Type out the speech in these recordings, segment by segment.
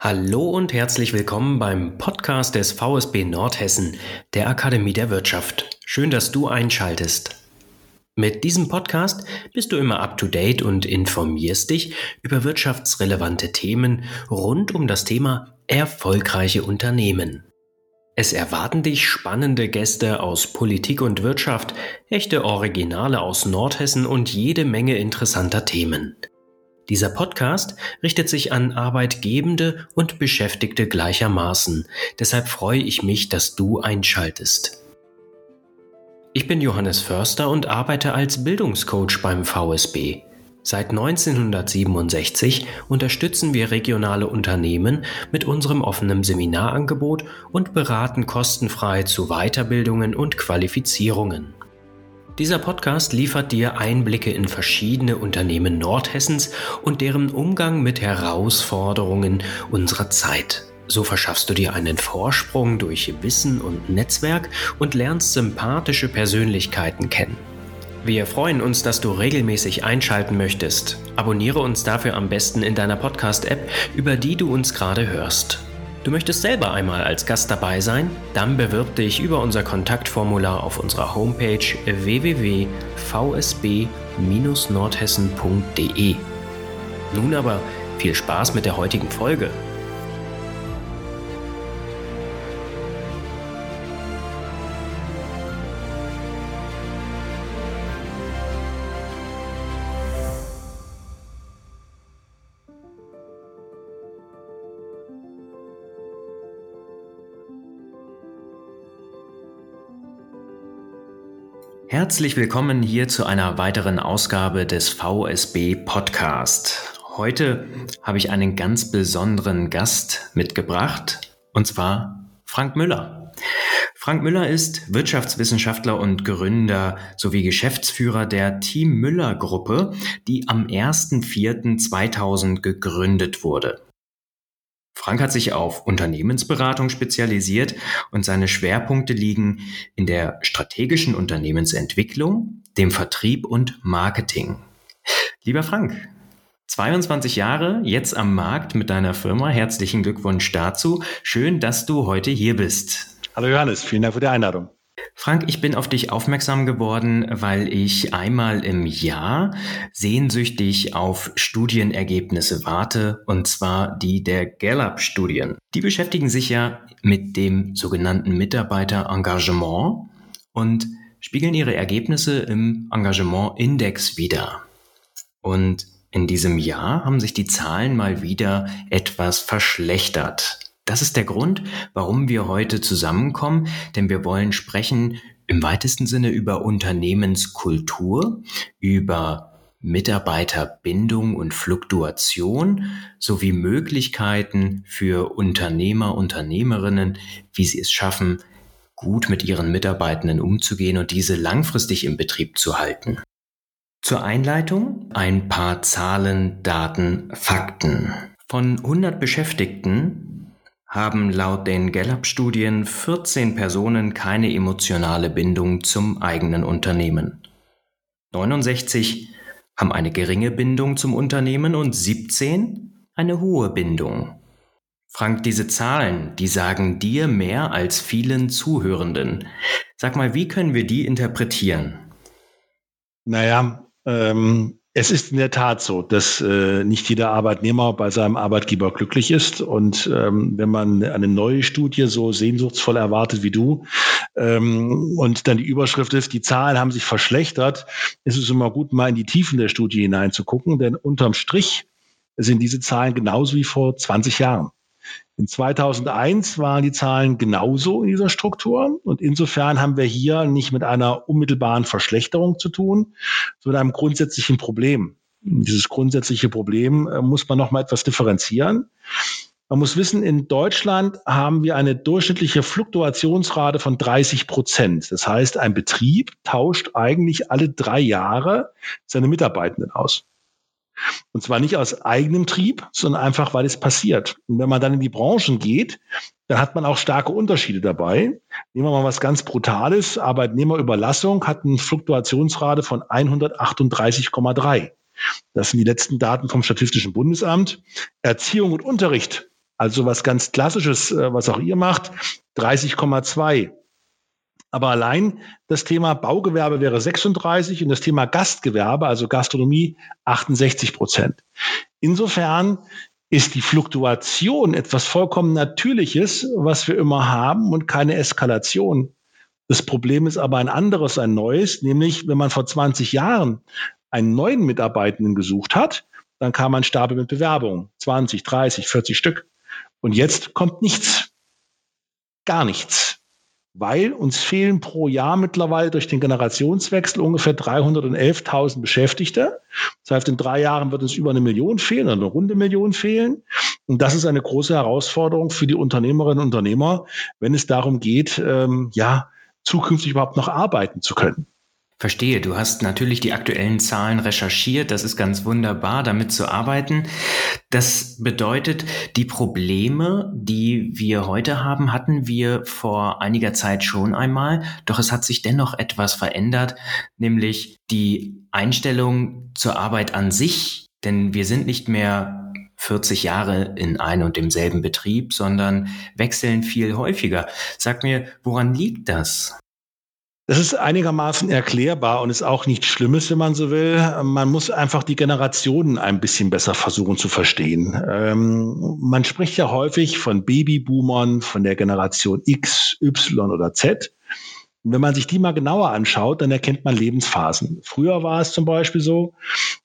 Hallo und herzlich willkommen beim Podcast des VSB Nordhessen, der Akademie der Wirtschaft. Schön, dass du einschaltest. Mit diesem Podcast bist du immer up-to-date und informierst dich über wirtschaftsrelevante Themen rund um das Thema erfolgreiche Unternehmen. Es erwarten dich spannende Gäste aus Politik und Wirtschaft, echte Originale aus Nordhessen und jede Menge interessanter Themen. Dieser Podcast richtet sich an Arbeitgebende und Beschäftigte gleichermaßen. Deshalb freue ich mich, dass du einschaltest. Ich bin Johannes Förster und arbeite als Bildungscoach beim VSB. Seit 1967 unterstützen wir regionale Unternehmen mit unserem offenen Seminarangebot und beraten kostenfrei zu Weiterbildungen und Qualifizierungen. Dieser Podcast liefert dir Einblicke in verschiedene Unternehmen Nordhessens und deren Umgang mit Herausforderungen unserer Zeit. So verschaffst du dir einen Vorsprung durch Wissen und Netzwerk und lernst sympathische Persönlichkeiten kennen. Wir freuen uns, dass du regelmäßig einschalten möchtest. Abonniere uns dafür am besten in deiner Podcast-App, über die du uns gerade hörst. Du möchtest selber einmal als Gast dabei sein? Dann bewirb dich über unser Kontaktformular auf unserer Homepage www.vsb-nordhessen.de. Nun aber viel Spaß mit der heutigen Folge. Herzlich willkommen hier zu einer weiteren Ausgabe des VSB Podcast. Heute habe ich einen ganz besonderen Gast mitgebracht, und zwar Frank Müller. Frank Müller ist Wirtschaftswissenschaftler und Gründer sowie Geschäftsführer der Team Müller Gruppe, die am 1.4.2000 gegründet wurde. Frank hat sich auf Unternehmensberatung spezialisiert und seine Schwerpunkte liegen in der strategischen Unternehmensentwicklung, dem Vertrieb und Marketing. Lieber Frank, 22 Jahre jetzt am Markt mit deiner Firma. Herzlichen Glückwunsch dazu. Schön, dass du heute hier bist. Hallo Johannes, vielen Dank für die Einladung. Frank, ich bin auf dich aufmerksam geworden, weil ich einmal im Jahr sehnsüchtig auf Studienergebnisse warte, und zwar die der Gallup-Studien. Die beschäftigen sich ja mit dem sogenannten Mitarbeiterengagement und spiegeln ihre Ergebnisse im Engagement-Index wider. Und in diesem Jahr haben sich die Zahlen mal wieder etwas verschlechtert. Das ist der Grund, warum wir heute zusammenkommen, denn wir wollen sprechen im weitesten Sinne über Unternehmenskultur, über Mitarbeiterbindung und Fluktuation sowie Möglichkeiten für Unternehmer, Unternehmerinnen, wie sie es schaffen, gut mit ihren Mitarbeitenden umzugehen und diese langfristig im Betrieb zu halten. Zur Einleitung ein paar Zahlen, Daten, Fakten. Von 100 Beschäftigten haben laut den Gallup-Studien 14 Personen keine emotionale Bindung zum eigenen Unternehmen. 69 haben eine geringe Bindung zum Unternehmen und 17 eine hohe Bindung. Frank, diese Zahlen, die sagen dir mehr als vielen Zuhörenden. Sag mal, wie können wir die interpretieren? Naja, ähm, es ist in der Tat so, dass äh, nicht jeder Arbeitnehmer bei seinem Arbeitgeber glücklich ist. Und ähm, wenn man eine neue Studie so sehnsuchtsvoll erwartet wie du ähm, und dann die Überschrift ist, die Zahlen haben sich verschlechtert, ist es immer gut, mal in die Tiefen der Studie hineinzugucken. Denn unterm Strich sind diese Zahlen genauso wie vor 20 Jahren. In 2001 waren die Zahlen genauso in dieser Struktur und insofern haben wir hier nicht mit einer unmittelbaren Verschlechterung zu tun, sondern einem grundsätzlichen Problem. Dieses grundsätzliche Problem äh, muss man noch mal etwas differenzieren. Man muss wissen, in Deutschland haben wir eine durchschnittliche Fluktuationsrate von 30 Prozent. Das heißt, ein Betrieb tauscht eigentlich alle drei Jahre seine Mitarbeitenden aus. Und zwar nicht aus eigenem Trieb, sondern einfach, weil es passiert. Und wenn man dann in die Branchen geht, dann hat man auch starke Unterschiede dabei. Nehmen wir mal was ganz Brutales. Arbeitnehmerüberlassung hat eine Fluktuationsrate von 138,3. Das sind die letzten Daten vom Statistischen Bundesamt. Erziehung und Unterricht Also was ganz Klassisches, äh, was auch ihr macht, 30,2. Aber allein das Thema Baugewerbe wäre 36 und das Thema Gastgewerbe, also Gastronomie, 68 Prozent. Insofern ist die Fluktuation etwas vollkommen Natürliches, was wir immer haben und keine Eskalation. Das Problem ist aber ein anderes, ein neues, nämlich wenn man vor 20 Jahren einen neuen Mitarbeitenden gesucht hat, dann kam ein Stapel mit Bewerbungen, 20, 30, 40 Stück. Und jetzt kommt nichts. Gar nichts. Weil uns fehlen pro Jahr mittlerweile durch den Generationswechsel ungefähr 311.000 Beschäftigte. Das heißt, in drei Jahren wird uns über eine Million fehlen eine runde Million fehlen. Und das ist eine große Herausforderung für die Unternehmerinnen und Unternehmer, wenn es darum geht, ähm, ja, zukünftig überhaupt noch arbeiten zu können. Verstehe, du hast natürlich die aktuellen Zahlen recherchiert, das ist ganz wunderbar, damit zu arbeiten. Das bedeutet, die Probleme, die wir heute haben, hatten wir vor einiger Zeit schon einmal, doch es hat sich dennoch etwas verändert, nämlich die Einstellung zur Arbeit an sich, denn wir sind nicht mehr 40 Jahre in ein und demselben Betrieb, sondern wechseln viel häufiger. Sag mir, woran liegt das? Das ist einigermaßen erklärbar und ist auch nichts Schlimmes, wenn man so will. Man muss einfach die Generationen ein bisschen besser versuchen zu verstehen. Ähm, man spricht ja häufig von Babyboomern, von der Generation X, Y oder Z. Und wenn man sich die mal genauer anschaut, dann erkennt man Lebensphasen. Früher war es zum Beispiel so,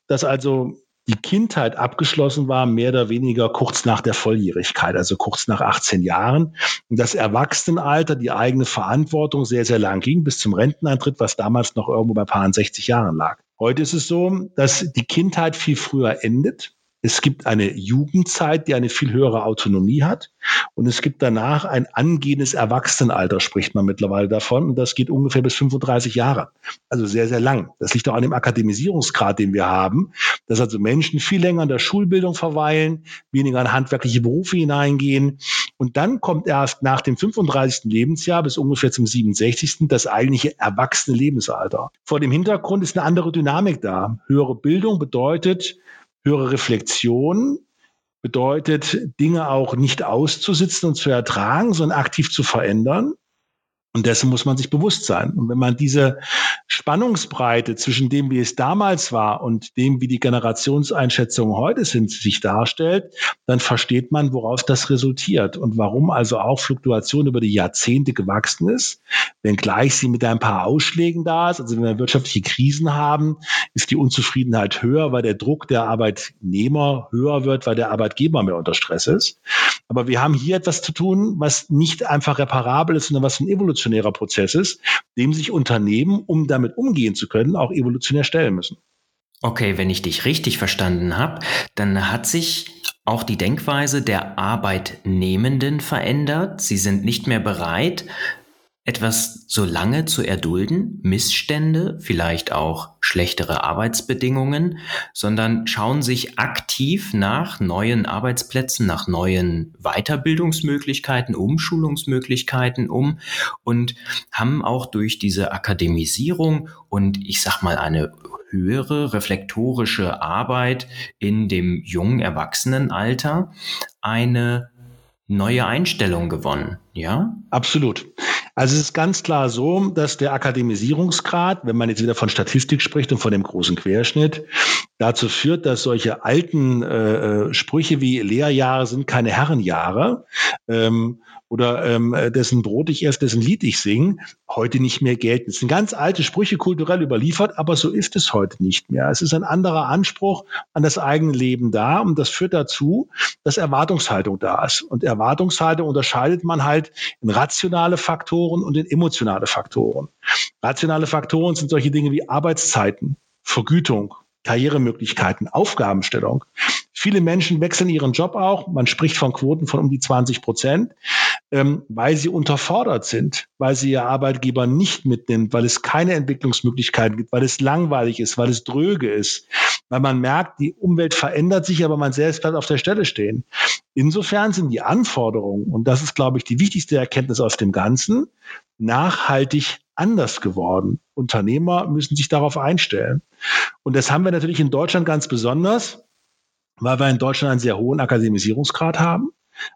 dass also die Kindheit abgeschlossen war, mehr oder weniger kurz nach der Volljährigkeit, also kurz nach 18 Jahren. Und das Erwachsenenalter, die eigene Verantwortung sehr, sehr lang ging, bis zum Renteneintritt, was damals noch irgendwo bei paar 60 Jahren lag. Heute ist es so, dass die Kindheit viel früher endet es gibt eine Jugendzeit, die eine viel höhere Autonomie hat. Und es gibt danach ein angehendes Erwachsenenalter, spricht man mittlerweile davon. Und das geht ungefähr bis 35 Jahre. Also sehr, sehr lang. Das liegt auch an dem Akademisierungsgrad, den wir haben, dass also Menschen viel länger in der Schulbildung verweilen, weniger in handwerkliche Berufe hineingehen. Und dann kommt erst nach dem 35. Lebensjahr bis ungefähr zum 67. das eigentliche erwachsene Lebensalter. Vor dem Hintergrund ist eine andere Dynamik da. Höhere Bildung bedeutet, höhere Reflexion bedeutet, Dinge auch nicht auszusitzen und zu ertragen, sondern aktiv zu verändern. Und dessen muss man sich bewusst sein. Und wenn man diese Spannungsbreite zwischen dem, wie es damals war und dem, wie die Generationseinschätzungen heute sind, sich darstellt, dann versteht man, woraus das resultiert und warum also auch Fluktuation über die Jahrzehnte gewachsen ist. Wenngleich sie mit ein paar Ausschlägen da ist, also wenn wir wirtschaftliche Krisen haben, ist die Unzufriedenheit höher, weil der Druck der Arbeitnehmer höher wird, weil der Arbeitgeber mehr unter Stress ist. Aber wir haben hier etwas zu tun, was nicht einfach reparabel ist, sondern was ein evolutionärer Prozess ist, dem sich Unternehmen, um damit umgehen zu können, auch evolutionär stellen müssen. Okay, wenn ich dich richtig verstanden habe, dann hat sich auch die Denkweise der Arbeitnehmenden verändert. Sie sind nicht mehr bereit, etwas so lange zu erdulden, Missstände, vielleicht auch schlechtere Arbeitsbedingungen, sondern schauen sich aktiv nach neuen Arbeitsplätzen, nach neuen Weiterbildungsmöglichkeiten, Umschulungsmöglichkeiten um und haben auch durch diese Akademisierung und ich sag mal eine höhere reflektorische Arbeit in dem jungen Erwachsenenalter eine neue Einstellung gewonnen, ja? Absolut. Also es ist ganz klar so, dass der Akademisierungsgrad, wenn man jetzt wieder von Statistik spricht und von dem großen Querschnitt, dazu führt, dass solche alten äh, äh Sprüche wie Lehrjahre sind keine Herrenjahre ähm, oder ähm, dessen Brot ich esse, dessen Lied ich singe, heute nicht mehr gelten. Es sind ganz alte Sprüche kulturell überliefert, aber so ist es heute nicht mehr. Es ist ein anderer Anspruch an das eigene Leben da und das führt dazu, dass Erwartungshaltung da ist. Und Erwartungshaltung unterscheidet man halt in rationale Faktoren und in emotionale Faktoren. Rationale Faktoren sind solche Dinge wie Arbeitszeiten, Vergütung, Karrieremöglichkeiten, Aufgabenstellung. Viele Menschen wechseln ihren Job auch. Man spricht von Quoten von um die 20 Prozent, ähm, weil sie unterfordert sind, weil sie ihr Arbeitgeber nicht mitnimmt, weil es keine Entwicklungsmöglichkeiten gibt, weil es langweilig ist, weil es dröge ist, weil man merkt, die Umwelt verändert sich, aber man selbst bleibt auf der Stelle stehen. Insofern sind die Anforderungen, und das ist, glaube ich, die wichtigste Erkenntnis aus dem Ganzen, nachhaltig anders geworden. Unternehmer müssen sich darauf einstellen. Und das haben wir natürlich in Deutschland ganz besonders weil wir in Deutschland einen sehr hohen Akademisierungsgrad haben.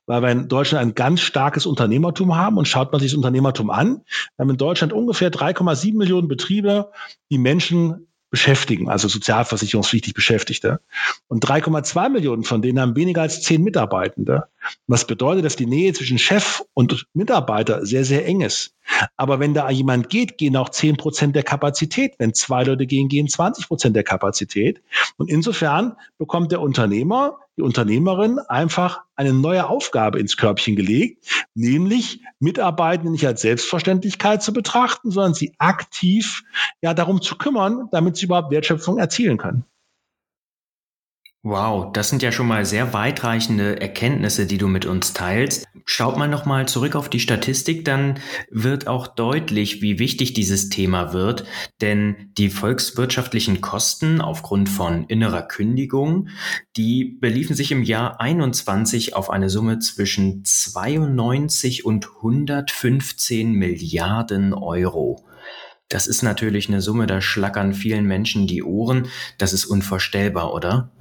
Weil wir in Deutschland ein ganz starkes Unternehmertum haben und schaut man sich das Unternehmertum an, wir haben in Deutschland ungefähr 3,7 Millionen Betriebe, die Menschen beschäftigen, also sozialversicherungspflichtig Beschäftigte. Und 3,2 Millionen von denen haben weniger als zehn Mitarbeitende. Was bedeutet, dass die Nähe zwischen Chef und Mitarbeiter sehr, sehr eng ist. Aber wenn da jemand geht, gehen auch 10 Prozent der Kapazität. Wenn zwei Leute gehen, gehen 20 Prozent der Kapazität. Und insofern bekommt der Unternehmer, die Unternehmerin einfach eine neue Aufgabe ins Körbchen gelegt, nämlich Mitarbeitende nicht als Selbstverständlichkeit zu betrachten, sondern sie aktiv ja darum zu kümmern, damit sie überhaupt Wertschöpfung erzielen können. Wow, das sind ja schon mal sehr weitreichende Erkenntnisse, die du mit uns teilst. Schaut man nochmal zurück auf die Statistik, dann wird auch deutlich, wie wichtig dieses Thema wird, denn die volkswirtschaftlichen Kosten aufgrund von innerer Kündigung, die beliefen sich im Jahr 21 auf eine Summe zwischen 92 und 115 Milliarden Euro. Das ist natürlich eine Summe, da schlackern vielen Menschen die Ohren. Das ist unvorstellbar, oder?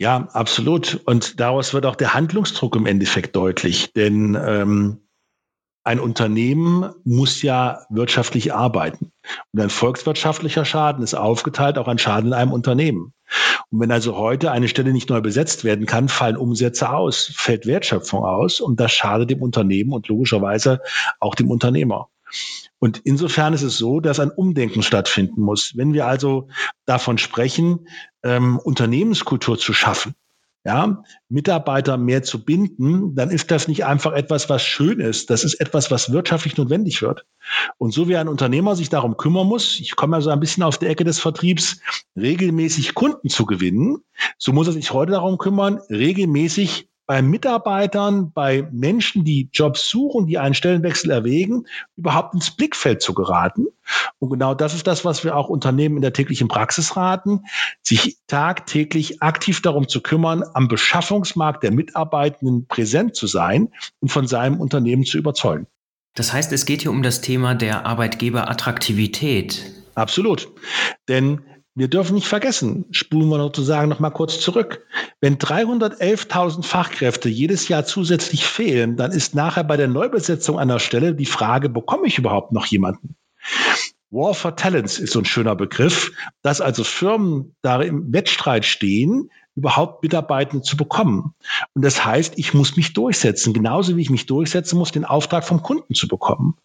Ja, absolut. Und daraus wird auch der Handlungsdruck im Endeffekt deutlich. Denn ähm, ein Unternehmen muss ja wirtschaftlich arbeiten. Und ein volkswirtschaftlicher Schaden ist aufgeteilt auch ein Schaden in einem Unternehmen. Und wenn also heute eine Stelle nicht neu besetzt werden kann, fallen Umsätze aus, fällt Wertschöpfung aus und das schadet dem Unternehmen und logischerweise auch dem Unternehmer. Und insofern ist es so, dass ein Umdenken stattfinden muss. Wenn wir also davon sprechen, ähm, Unternehmenskultur zu schaffen, ja, Mitarbeiter mehr zu binden, dann ist das nicht einfach etwas, was schön ist. Das ist etwas, was wirtschaftlich notwendig wird. Und so wie ein Unternehmer sich darum kümmern muss, ich komme ja so ein bisschen auf der Ecke des Vertriebs, regelmäßig Kunden zu gewinnen, so muss er sich heute darum kümmern, regelmäßig bei Mitarbeitern, bei Menschen, die Jobs suchen, die einen Stellenwechsel erwägen, überhaupt ins Blickfeld zu geraten. Und genau das ist das, was wir auch Unternehmen in der täglichen Praxis raten, sich tagtäglich aktiv darum zu kümmern, am Beschaffungsmarkt der Mitarbeitenden präsent zu sein und von seinem Unternehmen zu überzeugen. Das heißt, es geht hier um das Thema der Arbeitgeberattraktivität. Absolut. Denn wir dürfen nicht vergessen, spulen wir sozusagen noch mal kurz zurück. Wenn 311.000 Fachkräfte jedes Jahr zusätzlich fehlen, dann ist nachher bei der Neubesetzung einer Stelle die Frage, bekomme ich überhaupt noch jemanden? War for Talents ist so ein schöner Begriff, dass also Firmen da im Wettstreit stehen, überhaupt Mitarbeitende zu bekommen. Und das heißt, ich muss mich durchsetzen, genauso wie ich mich durchsetzen muss, den Auftrag vom Kunden zu bekommen.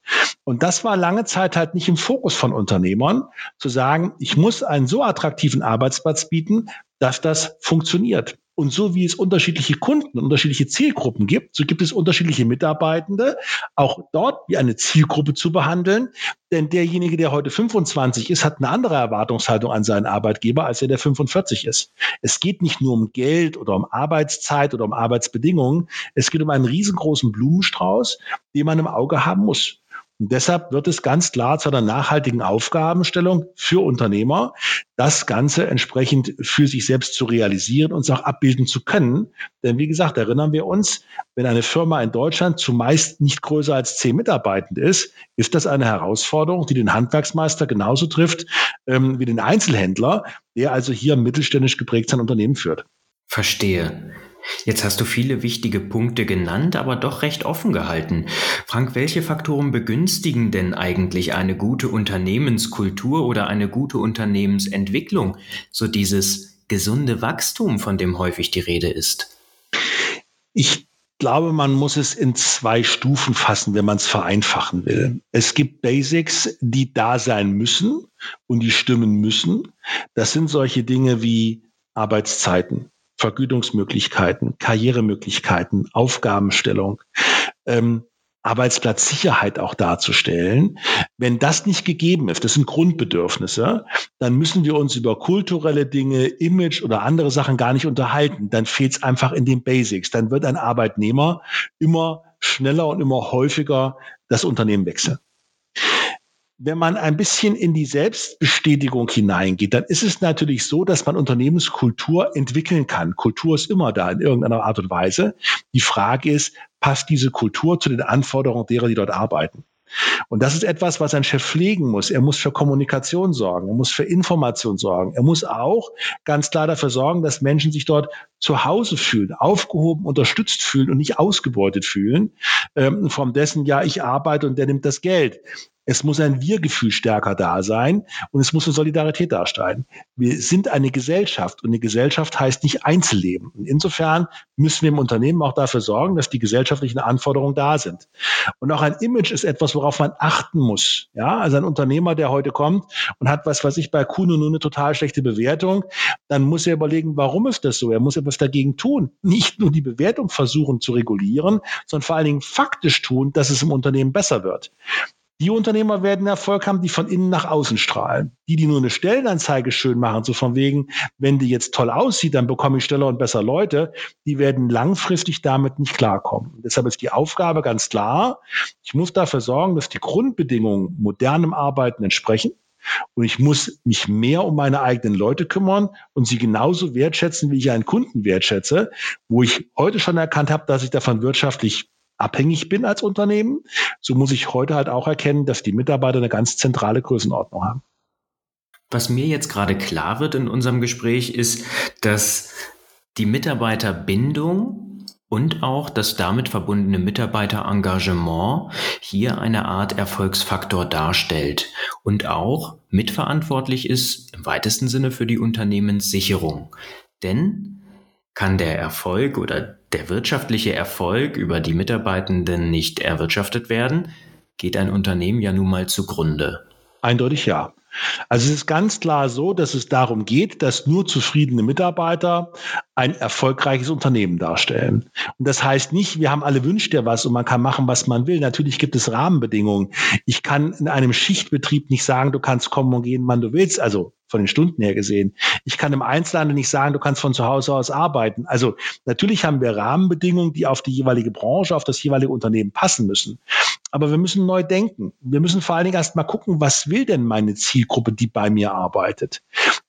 Und das war lange Zeit halt nicht im Fokus von Unternehmern, zu sagen, ich muss einen so attraktiven Arbeitsplatz bieten, dass das funktioniert. Und so wie es unterschiedliche Kunden, unterschiedliche Zielgruppen gibt, so gibt es unterschiedliche Mitarbeitende, auch dort wie eine Zielgruppe zu behandeln. Denn derjenige, der heute 25 ist, hat eine andere Erwartungshaltung an seinen Arbeitgeber, als der, der 45 ist. Es geht nicht nur um Geld oder um Arbeitszeit oder um Arbeitsbedingungen. Es geht um einen riesengroßen Blumenstrauß, den man im Auge haben muss. Und deshalb wird es ganz klar zu einer nachhaltigen Aufgabenstellung für Unternehmer, das Ganze entsprechend für sich selbst zu realisieren und es auch abbilden zu können. Denn wie gesagt, erinnern wir uns, wenn eine Firma in Deutschland zumeist nicht größer als zehn Mitarbeitende ist, ist das eine Herausforderung, die den Handwerksmeister genauso trifft ähm, wie den Einzelhändler, der also hier mittelständisch geprägt sein Unternehmen führt. Verstehe. Jetzt hast du viele wichtige Punkte genannt, aber doch recht offen gehalten. Frank, welche Faktoren begünstigen denn eigentlich eine gute Unternehmenskultur oder eine gute Unternehmensentwicklung? So dieses gesunde Wachstum, von dem häufig die Rede ist. Ich glaube, man muss es in zwei Stufen fassen, wenn man es vereinfachen will. Es gibt Basics, die da sein müssen und die stimmen müssen. Das sind solche Dinge wie Arbeitszeiten, Vergütungsmöglichkeiten, Karrieremöglichkeiten, Aufgabenstellung, ähm, Arbeitsplatzsicherheit auch darzustellen. Wenn das nicht gegeben ist, das sind Grundbedürfnisse, dann müssen wir uns über kulturelle Dinge, Image oder andere Sachen gar nicht unterhalten. Dann fehlt es einfach in den Basics. Dann wird ein Arbeitnehmer immer schneller und immer häufiger das Unternehmen wechseln wenn man ein bisschen in die Selbstbestätigung hineingeht, dann ist es natürlich so, dass man Unternehmenskultur entwickeln kann. Kultur ist immer da in irgendeiner Art und Weise. Die Frage ist, passt diese Kultur zu den Anforderungen derer, die dort arbeiten? Und das ist etwas, was ein Chef pflegen muss. Er muss für Kommunikation sorgen, er muss für Information sorgen. Er muss auch ganz klar dafür sorgen, dass Menschen sich dort zu Hause fühlen, aufgehoben, unterstützt fühlen und nicht ausgebeutet fühlen. Ähm, von dessen, ja, ich arbeite und der nimmt das Geld. Es muss ein Wir-Gefühl stärker da sein und es muss eine Solidarität darstellen. Wir sind eine Gesellschaft und eine Gesellschaft heißt nicht Einzelleben. Und insofern müssen wir im Unternehmen auch dafür sorgen, dass die gesellschaftlichen Anforderungen da sind. Und auch ein Image ist etwas, worauf man achten muss. Ja, also ein Unternehmer, der heute kommt und hat was, was ich bei Kuno nur eine total schlechte Bewertung, dann muss er überlegen, warum ist das so? Er muss etwas dagegen tun. Nicht nur die Bewertung versuchen zu regulieren, sondern vor allen Dingen faktisch tun, dass es im Unternehmen besser wird. Die Unternehmer werden Erfolg haben, die von innen nach außen strahlen. Die, die nur eine Stellenanzeige schön machen, so von wegen, wenn die jetzt toll aussieht, dann bekomme ich schneller und besser Leute, die werden langfristig damit nicht klarkommen. Und deshalb ist die Aufgabe ganz klar. Ich muss dafür sorgen, dass die Grundbedingungen modernem Arbeiten entsprechen. Und ich muss mich mehr um meine eigenen Leute kümmern und sie genauso wertschätzen, wie ich einen Kunden wertschätze, wo ich heute schon erkannt habe, dass ich davon wirtschaftlich abhängig bin als Unternehmen, so muss ich heute halt auch erkennen, dass die Mitarbeiter eine ganz zentrale Größenordnung haben. Was mir jetzt gerade klar wird in unserem Gespräch ist, dass die Mitarbeiterbindung und auch das damit verbundene Mitarbeiterengagement hier eine Art Erfolgsfaktor darstellt und auch mitverantwortlich ist im weitesten Sinne für die Unternehmenssicherung. Denn kann der Erfolg oder der wirtschaftliche Erfolg über die Mitarbeitenden nicht erwirtschaftet werden, geht ein Unternehmen ja nun mal zugrunde. Eindeutig ja. Also es ist ganz klar so, dass es darum geht, dass nur zufriedene Mitarbeiter ein erfolgreiches Unternehmen darstellen. Und das heißt nicht, wir haben alle wünscht ja was und man kann machen, was man will. Natürlich gibt es Rahmenbedingungen. Ich kann in einem Schichtbetrieb nicht sagen, du kannst kommen und gehen, wann du willst. Also von den Stunden her gesehen. Ich kann im Einzelhandel nicht sagen, du kannst von zu Hause aus arbeiten. Also natürlich haben wir Rahmenbedingungen, die auf die jeweilige Branche, auf das jeweilige Unternehmen passen müssen. Aber wir müssen neu denken. Wir müssen vor allen Dingen erst mal gucken, was will denn meine Zielgruppe, die bei mir arbeitet.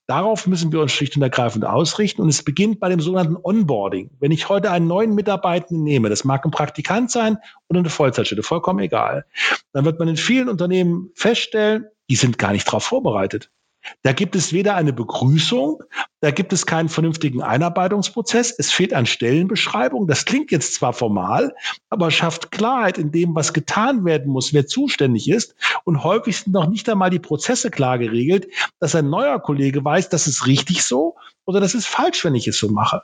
Darauf müssen wir uns schlicht und ergreifend ausrichten. Und es beginnt bei dem sogenannten Onboarding. Wenn ich heute einen neuen Mitarbeitenden nehme, das mag ein Praktikant sein oder eine Vollzeitstelle, vollkommen egal, dann wird man in vielen Unternehmen feststellen, die sind gar nicht darauf vorbereitet. Da gibt es weder eine Begrüßung, da gibt es keinen vernünftigen Einarbeitungsprozess. Es fehlt an Stellenbeschreibung. Das klingt jetzt zwar formal, aber schafft Klarheit in dem, was getan werden muss, wer zuständig ist. Und häufig sind noch nicht einmal die Prozesse klar geregelt, dass ein neuer Kollege weiß, das ist richtig so oder das ist falsch, wenn ich es so mache.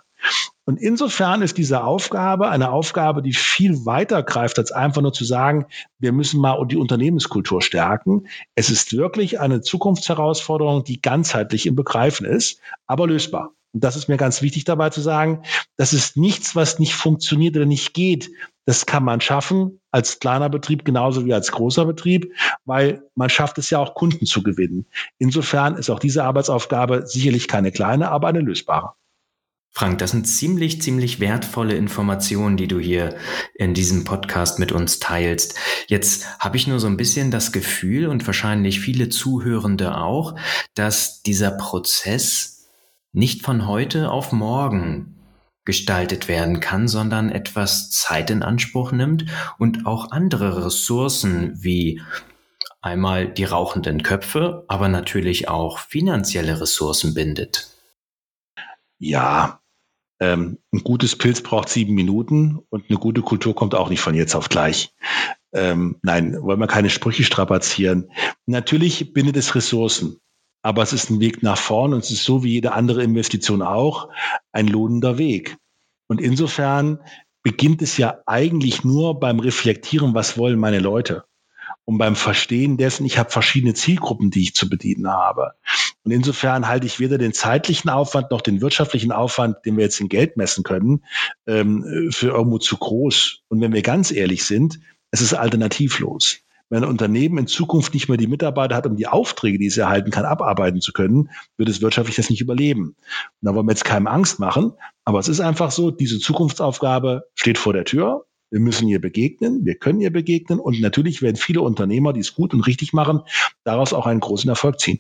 Und insofern ist diese Aufgabe eine Aufgabe, die viel weiter greift, als einfach nur zu sagen, wir müssen mal die Unternehmenskultur stärken. Es ist wirklich eine Zukunftsherausforderung, die ganzheitlich im Begreifen ist, aber lösbar. Und das ist mir ganz wichtig dabei zu sagen, das ist nichts, was nicht funktioniert oder nicht geht. Das kann man schaffen als kleiner Betrieb genauso wie als großer Betrieb, weil man schafft es ja auch Kunden zu gewinnen. Insofern ist auch diese Arbeitsaufgabe sicherlich keine kleine, aber eine lösbare. Frank, das sind ziemlich, ziemlich wertvolle Informationen, die du hier in diesem Podcast mit uns teilst. Jetzt habe ich nur so ein bisschen das Gefühl und wahrscheinlich viele Zuhörende auch, dass dieser Prozess nicht von heute auf morgen gestaltet werden kann, sondern etwas Zeit in Anspruch nimmt und auch andere Ressourcen wie einmal die rauchenden Köpfe, aber natürlich auch finanzielle Ressourcen bindet. Ja, ähm, ein gutes Pilz braucht sieben Minuten und eine gute Kultur kommt auch nicht von jetzt auf gleich. Ähm, nein, wollen wir keine Sprüche strapazieren. Natürlich bindet es Ressourcen, aber es ist ein Weg nach vorn und es ist so wie jede andere Investition auch ein lohnender Weg. Und insofern beginnt es ja eigentlich nur beim Reflektieren, was wollen meine Leute und beim Verstehen dessen, ich habe verschiedene Zielgruppen, die ich zu bedienen habe. Und insofern halte ich weder den zeitlichen Aufwand noch den wirtschaftlichen Aufwand, den wir jetzt in Geld messen können, ähm, für irgendwo zu groß. Und wenn wir ganz ehrlich sind, es ist alternativlos. Wenn ein Unternehmen in Zukunft nicht mehr die Mitarbeiter hat, um die Aufträge, die es erhalten kann, abarbeiten zu können, wird es wirtschaftlich das nicht überleben. Und da wollen wir jetzt keinem Angst machen, aber es ist einfach so, diese Zukunftsaufgabe steht vor der Tür wir müssen ihr begegnen, wir können ihr begegnen und natürlich werden viele Unternehmer, die es gut und richtig machen, daraus auch einen großen Erfolg ziehen.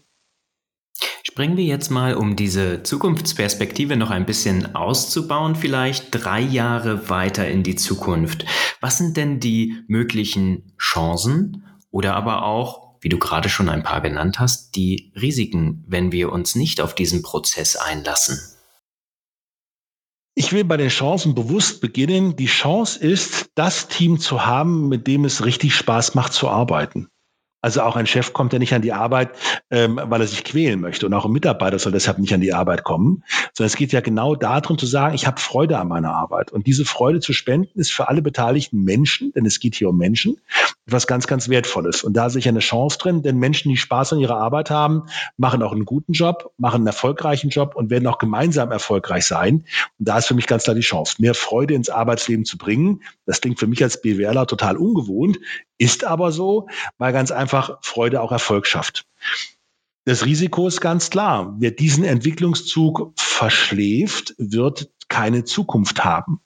Springen wir jetzt mal, um diese Zukunftsperspektive noch ein bisschen auszubauen, vielleicht drei Jahre weiter in die Zukunft. Was sind denn die möglichen Chancen oder aber auch, wie du gerade schon ein paar genannt hast, die Risiken, wenn wir uns nicht auf diesen Prozess einlassen? Ich will bei den Chancen bewusst beginnen. Die Chance ist, das Team zu haben, mit dem es richtig Spaß macht zu arbeiten. Also auch ein Chef kommt ja nicht an die Arbeit, ähm, weil er sich quälen möchte. Und auch ein Mitarbeiter soll deshalb nicht an die Arbeit kommen, sondern es geht ja genau darum zu sagen, ich habe Freude an meiner Arbeit. Und diese Freude zu spenden ist für alle beteiligten Menschen, denn es geht hier um Menschen, etwas ganz, ganz Wertvolles. Und da sehe ich eine Chance drin, denn Menschen, die Spaß an ihrer Arbeit haben, machen auch einen guten Job, machen einen erfolgreichen Job und werden auch gemeinsam erfolgreich sein. Und da ist für mich ganz klar die Chance, mehr Freude ins Arbeitsleben zu bringen. Das klingt für mich als BWLer total ungewohnt, ist aber so, weil ganz einfach Freude auch Erfolg schafft. Das Risiko ist ganz klar. Wer diesen Entwicklungszug verschläft, wird keine Zukunft haben.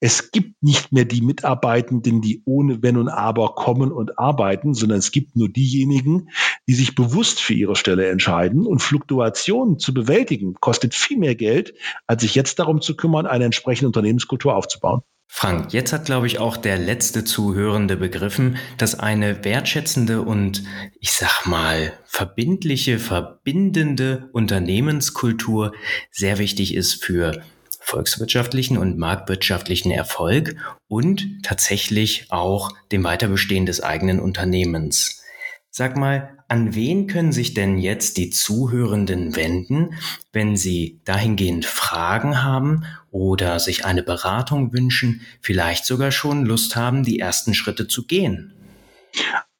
Es gibt nicht mehr die Mitarbeitenden, die ohne Wenn und Aber kommen und arbeiten, sondern es gibt nur diejenigen, die sich bewusst für ihre Stelle entscheiden. Und Fluktuationen zu bewältigen, kostet viel mehr Geld, als sich jetzt darum zu kümmern, eine entsprechende Unternehmenskultur aufzubauen. Frank, jetzt hat, glaube ich, auch der letzte Zuhörende begriffen, dass eine wertschätzende und, ich sag mal, verbindliche, verbindende Unternehmenskultur sehr wichtig ist für volkswirtschaftlichen und marktwirtschaftlichen Erfolg und tatsächlich auch dem Weiterbestehen des eigenen Unternehmens. Sag mal, an wen können sich denn jetzt die Zuhörenden wenden, wenn sie dahingehend Fragen haben oder sich eine Beratung wünschen, vielleicht sogar schon Lust haben, die ersten Schritte zu gehen?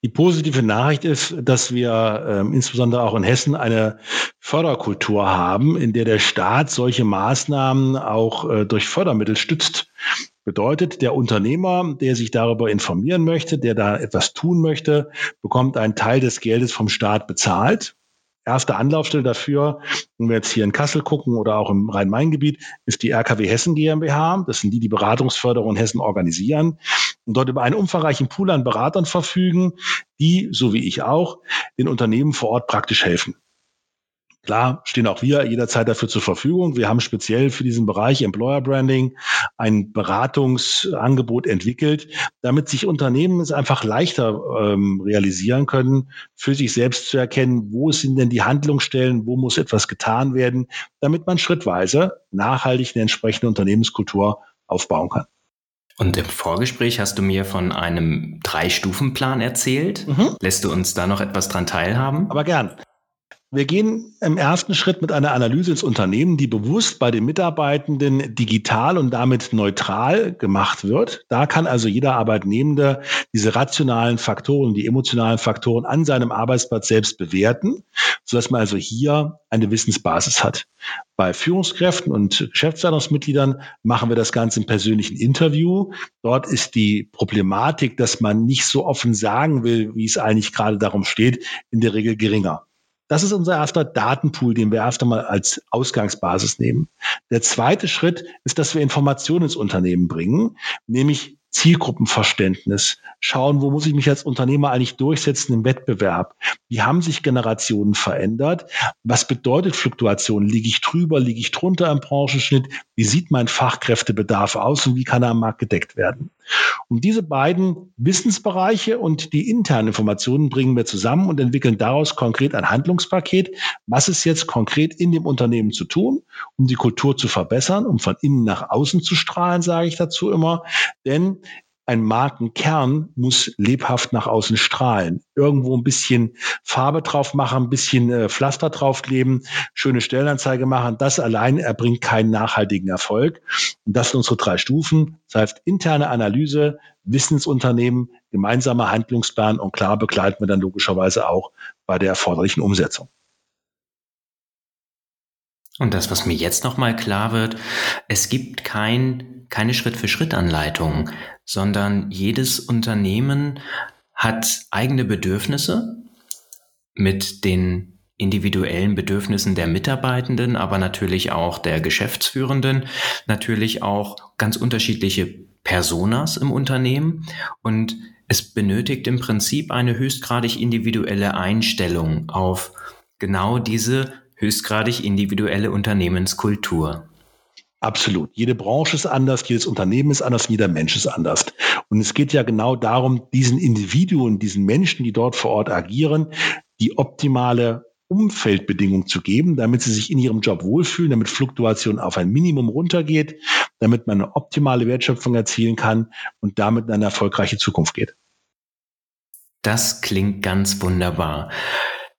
Die positive Nachricht ist, dass wir äh, insbesondere auch in Hessen eine Förderkultur haben, in der der Staat solche Maßnahmen auch äh, durch Fördermittel stützt. Bedeutet, der Unternehmer, der sich darüber informieren möchte, der da etwas tun möchte, bekommt einen Teil des Geldes vom Staat bezahlt. Erste Anlaufstelle dafür, wenn wir jetzt hier in Kassel gucken oder auch im Rhein-Main-Gebiet, ist die RKW Hessen GmbH. Das sind die, die Beratungsförderung in Hessen organisieren und dort über einen umfangreichen Pool an Beratern verfügen, die, so wie ich auch, den Unternehmen vor Ort praktisch helfen. Klar, stehen auch wir jederzeit dafür zur Verfügung. Wir haben speziell für diesen Bereich Employer Branding ein Beratungsangebot entwickelt, damit sich Unternehmen es einfach leichter ähm, realisieren können, für sich selbst zu erkennen, wo sind denn die Handlungsstellen, wo muss etwas getan werden, damit man schrittweise nachhaltig eine entsprechende Unternehmenskultur aufbauen kann. Und im Vorgespräch hast du mir von einem Drei-Stufen-Plan erzählt. Mhm. Lässt du uns da noch etwas dran teilhaben? Aber gern. Wir gehen im ersten Schritt mit einer Analyse ins Unternehmen, die bewusst bei den Mitarbeitenden digital und damit neutral gemacht wird. Da kann also jeder Arbeitnehmende diese rationalen Faktoren, die emotionalen Faktoren an seinem Arbeitsplatz selbst bewerten, sodass man also hier eine Wissensbasis hat. Bei Führungskräften und Geschäftsleitungsmitgliedern machen wir das Ganze im persönlichen Interview. Dort ist die Problematik, dass man nicht so offen sagen will, wie es eigentlich gerade darum steht, in der Regel geringer. Das ist unser erster Datenpool, den wir erst einmal als Ausgangsbasis nehmen. Der zweite Schritt ist, dass wir Informationen ins Unternehmen bringen, nämlich Zielgruppenverständnis, schauen, wo muss ich mich als Unternehmer eigentlich durchsetzen im Wettbewerb? Wie haben sich Generationen verändert? Was bedeutet Fluktuation? Liege ich drüber, liege ich drunter im Branchenschnitt? Wie sieht mein Fachkräftebedarf aus und wie kann er am Markt gedeckt werden? Und diese beiden Wissensbereiche und die internen Informationen bringen wir zusammen und entwickeln daraus konkret ein Handlungspaket. Was ist jetzt konkret in dem Unternehmen zu tun, um die Kultur zu verbessern, um von innen nach außen zu strahlen, sage ich dazu immer. Denn ein Markenkern muss lebhaft nach außen strahlen. Irgendwo ein bisschen Farbe drauf machen, ein bisschen äh, Pflaster draufkleben, schöne Stellenanzeige machen. Das allein erbringt keinen nachhaltigen Erfolg. Und das sind unsere drei Stufen. Das heißt, interne Analyse, Wissensunternehmen, gemeinsamer Handlungsplan und klar begleiten wir dann logischerweise auch bei der erforderlichen Umsetzung. Und das, was mir jetzt nochmal klar wird, es gibt kein, keine Schritt-für-Schritt-Anleitung, sondern jedes Unternehmen hat eigene Bedürfnisse mit den individuellen Bedürfnissen der Mitarbeitenden, aber natürlich auch der Geschäftsführenden, natürlich auch ganz unterschiedliche Personas im Unternehmen. Und es benötigt im Prinzip eine höchstgradig individuelle Einstellung auf genau diese höchstgradig individuelle Unternehmenskultur. Absolut. Jede Branche ist anders, jedes Unternehmen ist anders, jeder Mensch ist anders. Und es geht ja genau darum, diesen Individuen, diesen Menschen, die dort vor Ort agieren, die optimale Umfeldbedingung zu geben, damit sie sich in ihrem Job wohlfühlen, damit Fluktuation auf ein Minimum runtergeht, damit man eine optimale Wertschöpfung erzielen kann und damit in eine erfolgreiche Zukunft geht. Das klingt ganz wunderbar.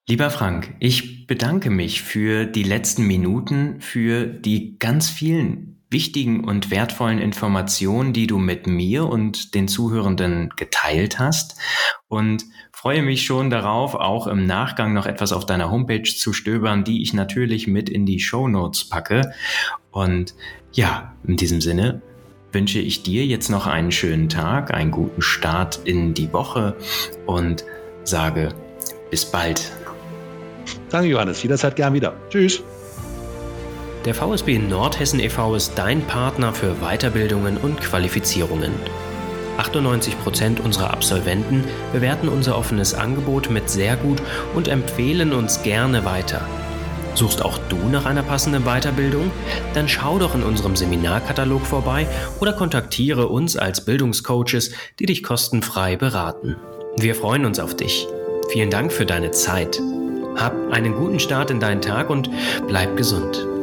Lieber Frank, ich bedanke mich für die letzten Minuten, für die ganz vielen wichtigen und wertvollen Informationen, die du mit mir und den Zuhörenden geteilt hast und freue mich schon darauf, auch im Nachgang noch etwas auf deiner Homepage zu stöbern, die ich natürlich mit in die Show Notes packe. Und ja, in diesem Sinne wünsche ich dir jetzt noch einen schönen Tag, einen guten Start in die Woche und sage bis bald. Danke, Johannes. Jederzeit gern wieder. Tschüss. Der VSB Nordhessen e.V. ist dein Partner für Weiterbildungen und Qualifizierungen. 98 Prozent unserer Absolventen bewerten unser offenes Angebot mit sehr gut und empfehlen uns gerne weiter. Suchst auch du nach einer passenden Weiterbildung? Dann schau doch in unserem Seminarkatalog vorbei oder kontaktiere uns als Bildungscoaches, die dich kostenfrei beraten. Wir freuen uns auf dich. Vielen Dank für deine Zeit. Hab einen guten Start in deinen Tag und bleib gesund.